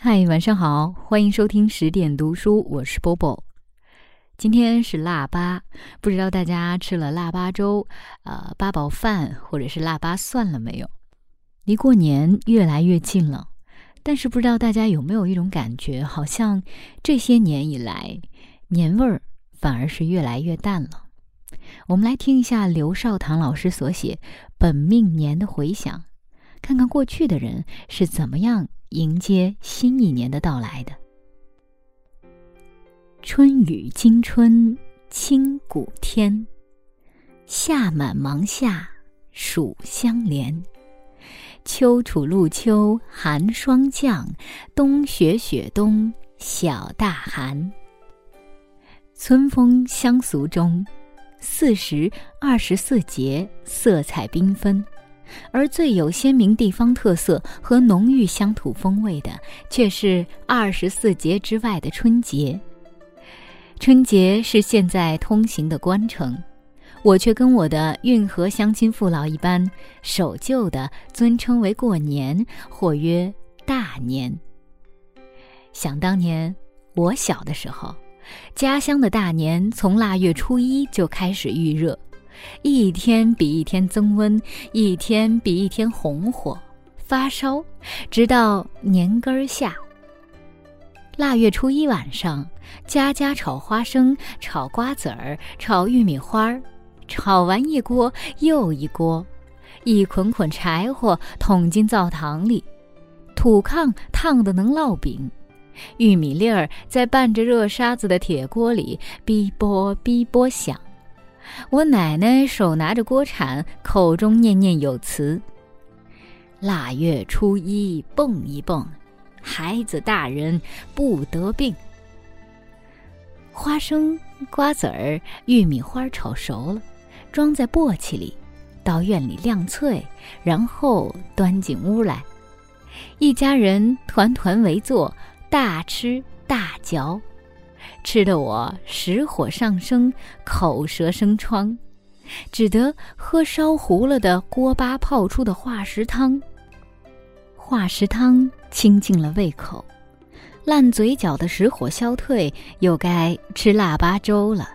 嗨，晚上好，欢迎收听十点读书，我是波波。今天是腊八，不知道大家吃了腊八粥、呃八宝饭或者是腊八蒜了没有？离过年越来越近了，但是不知道大家有没有一种感觉，好像这些年以来，年味儿反而是越来越淡了。我们来听一下刘少棠老师所写《本命年的回响》，看看过去的人是怎么样迎接新一年的到来的。春雨惊春清谷天，夏满芒夏暑相连。秋处露秋寒霜降，冬雪雪冬小大寒。春风乡俗中，四时二十四节色彩缤纷，而最有鲜明地方特色和浓郁乡土风味的，却是二十四节之外的春节。春节是现在通行的官城，我却跟我的运河乡亲父老一般，守旧的尊称为过年，或曰大年。想当年我小的时候，家乡的大年从腊月初一就开始预热，一天比一天增温，一天比一天红火，发烧，直到年根儿下。腊月初一晚上，家家炒花生、炒瓜子儿、炒玉米花儿，炒完一锅又一锅，一捆捆柴火捅进灶堂里，土炕烫得能烙饼，玉米粒儿在拌着热沙子的铁锅里哔啵哔啵响。我奶奶手拿着锅铲，口中念念有词：“腊月初一蹦一蹦。”孩子大人不得病。花生、瓜子儿、玉米花炒熟了，装在簸箕里，到院里晾脆，然后端进屋来。一家人团团围坐，大吃大嚼，吃得我食火上升，口舌生疮，只得喝烧糊了的锅巴泡出的化食汤。化食汤清净了胃口，烂嘴角的食火消退，又该吃腊八粥了。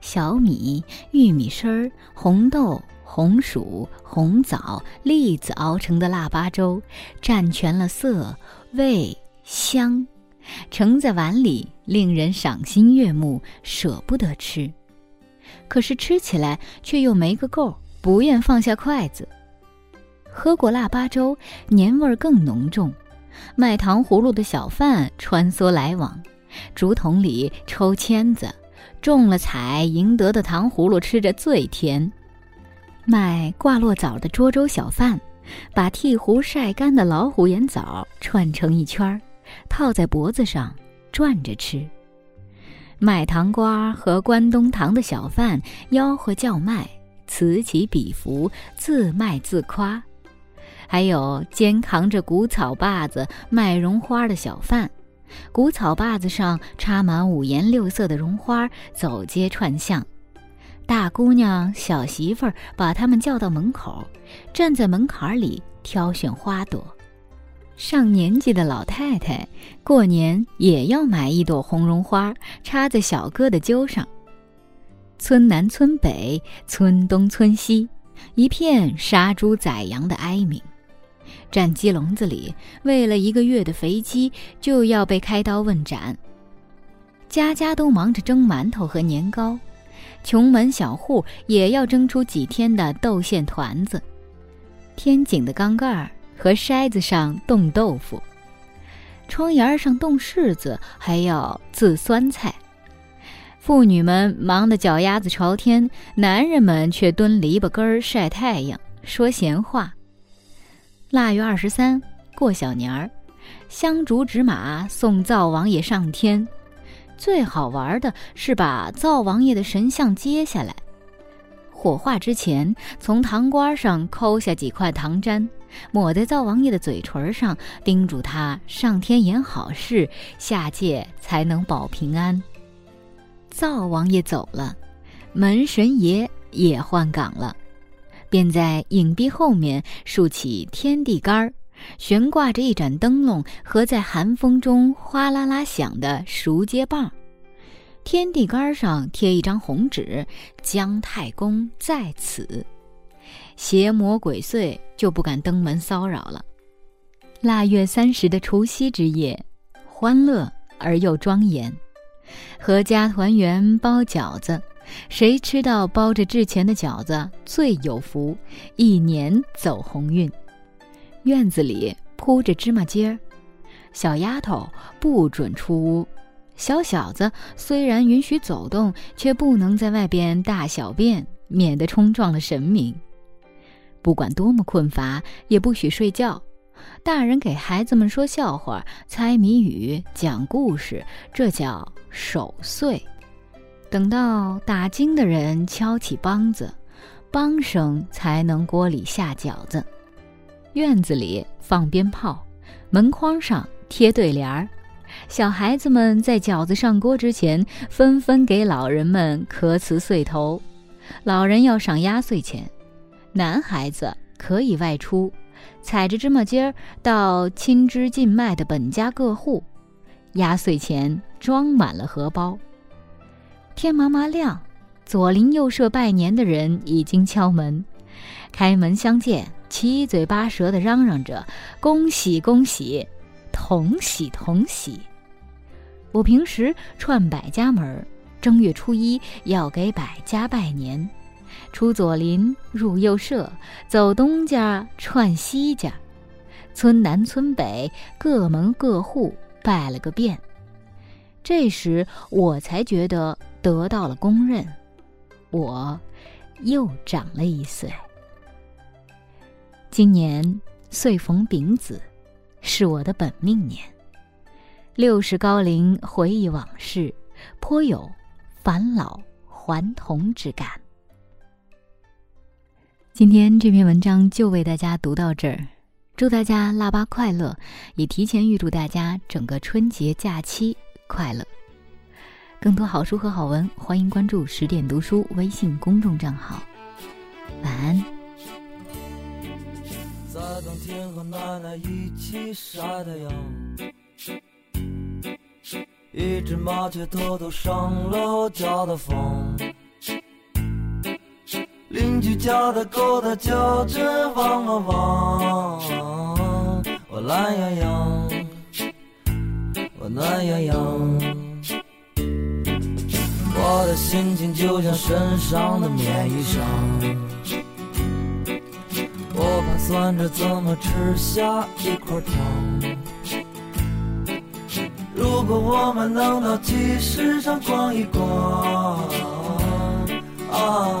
小米、玉米丝儿、红豆、红薯、红枣、栗子熬成的腊八粥，占全了色、味、香，盛在碗里，令人赏心悦目，舍不得吃。可是吃起来却又没个够，不愿放下筷子。喝过腊八粥，年味儿更浓重。卖糖葫芦的小贩穿梭来往，竹筒里抽签子，中了彩赢得的糖葫芦吃着最甜。卖挂落枣的涿州小贩，把剔胡晒干的老虎眼枣串成一圈儿，套在脖子上转着吃。卖糖瓜和关东糖的小贩吆喝叫卖，此起彼伏，自卖自夸。还有肩扛着谷草把子卖绒花的小贩，谷草把子上插满五颜六色的绒花，走街串巷，大姑娘、小媳妇儿把他们叫到门口，站在门槛里挑选花朵。上年纪的老太太过年也要买一朵红绒花，插在小哥的揪上。村南村北，村东村西，一片杀猪宰羊的哀鸣。战鸡笼子里，喂了一个月的肥鸡就要被开刀问斩。家家都忙着蒸馒头和年糕，穷门小户也要蒸出几天的豆馅团子。天井的缸盖儿和筛子上冻豆腐，窗沿上冻柿子，还要自酸菜。妇女们忙得脚丫子朝天，男人们却蹲篱笆根儿晒太阳，说闲话。腊月二十三过小年儿，香烛纸马送灶王爷上天。最好玩的是把灶王爷的神像揭下来，火化之前从糖瓜上抠下几块糖粘，抹在灶王爷的嘴唇上，叮嘱他上天言好事，下界才能保平安。灶王爷走了，门神爷也换岗了。便在影壁后面竖起天地杆儿，悬挂着一盏灯笼和在寒风中哗啦啦响的熟秸棒。天地杆上贴一张红纸：“姜太公在此。”邪魔鬼祟就不敢登门骚扰了。腊月三十的除夕之夜，欢乐而又庄严，阖家团圆包饺子。谁吃到包着制钱的饺子最有福，一年走鸿运。院子里铺着芝麻街儿，小丫头不准出屋。小小子虽然允许走动，却不能在外边大小便，免得冲撞了神明。不管多么困乏，也不许睡觉。大人给孩子们说笑话、猜谜语、讲故事，这叫守岁。等到打更的人敲起梆子，梆声才能锅里下饺子。院子里放鞭炮，门框上贴对联儿。小孩子们在饺子上锅之前，纷纷给老人们磕辞岁头。老人要上压岁钱，男孩子可以外出，踩着芝麻尖儿到亲支近迈的本家各户，压岁钱装满了荷包。天麻麻亮，左邻右舍拜年的人已经敲门，开门相见，七嘴八舌的嚷嚷着：“恭喜恭喜！”同喜同喜！我平时串百家门正月初一要给百家拜年，出左邻入右舍，走东家串西家，村南村北各门各户拜了个遍。这时我才觉得得到了公认，我又长了一岁。今年岁逢丙子。是我的本命年，六十高龄回忆往事，颇有返老还童之感。今天这篇文章就为大家读到这儿，祝大家腊八快乐，也提前预祝大家整个春节假期快乐。更多好书和好文，欢迎关注十点读书微信公众账号。晚安。在冬天和奶奶一起晒太阳，一只麻雀偷偷上楼叫的房，邻居家的狗它叫着汪汪汪，我懒洋洋，我暖洋洋，我的心情就像身上的棉衣裳。我盘算着怎么吃下一块糖。如果我们能到集市上逛一逛，啊！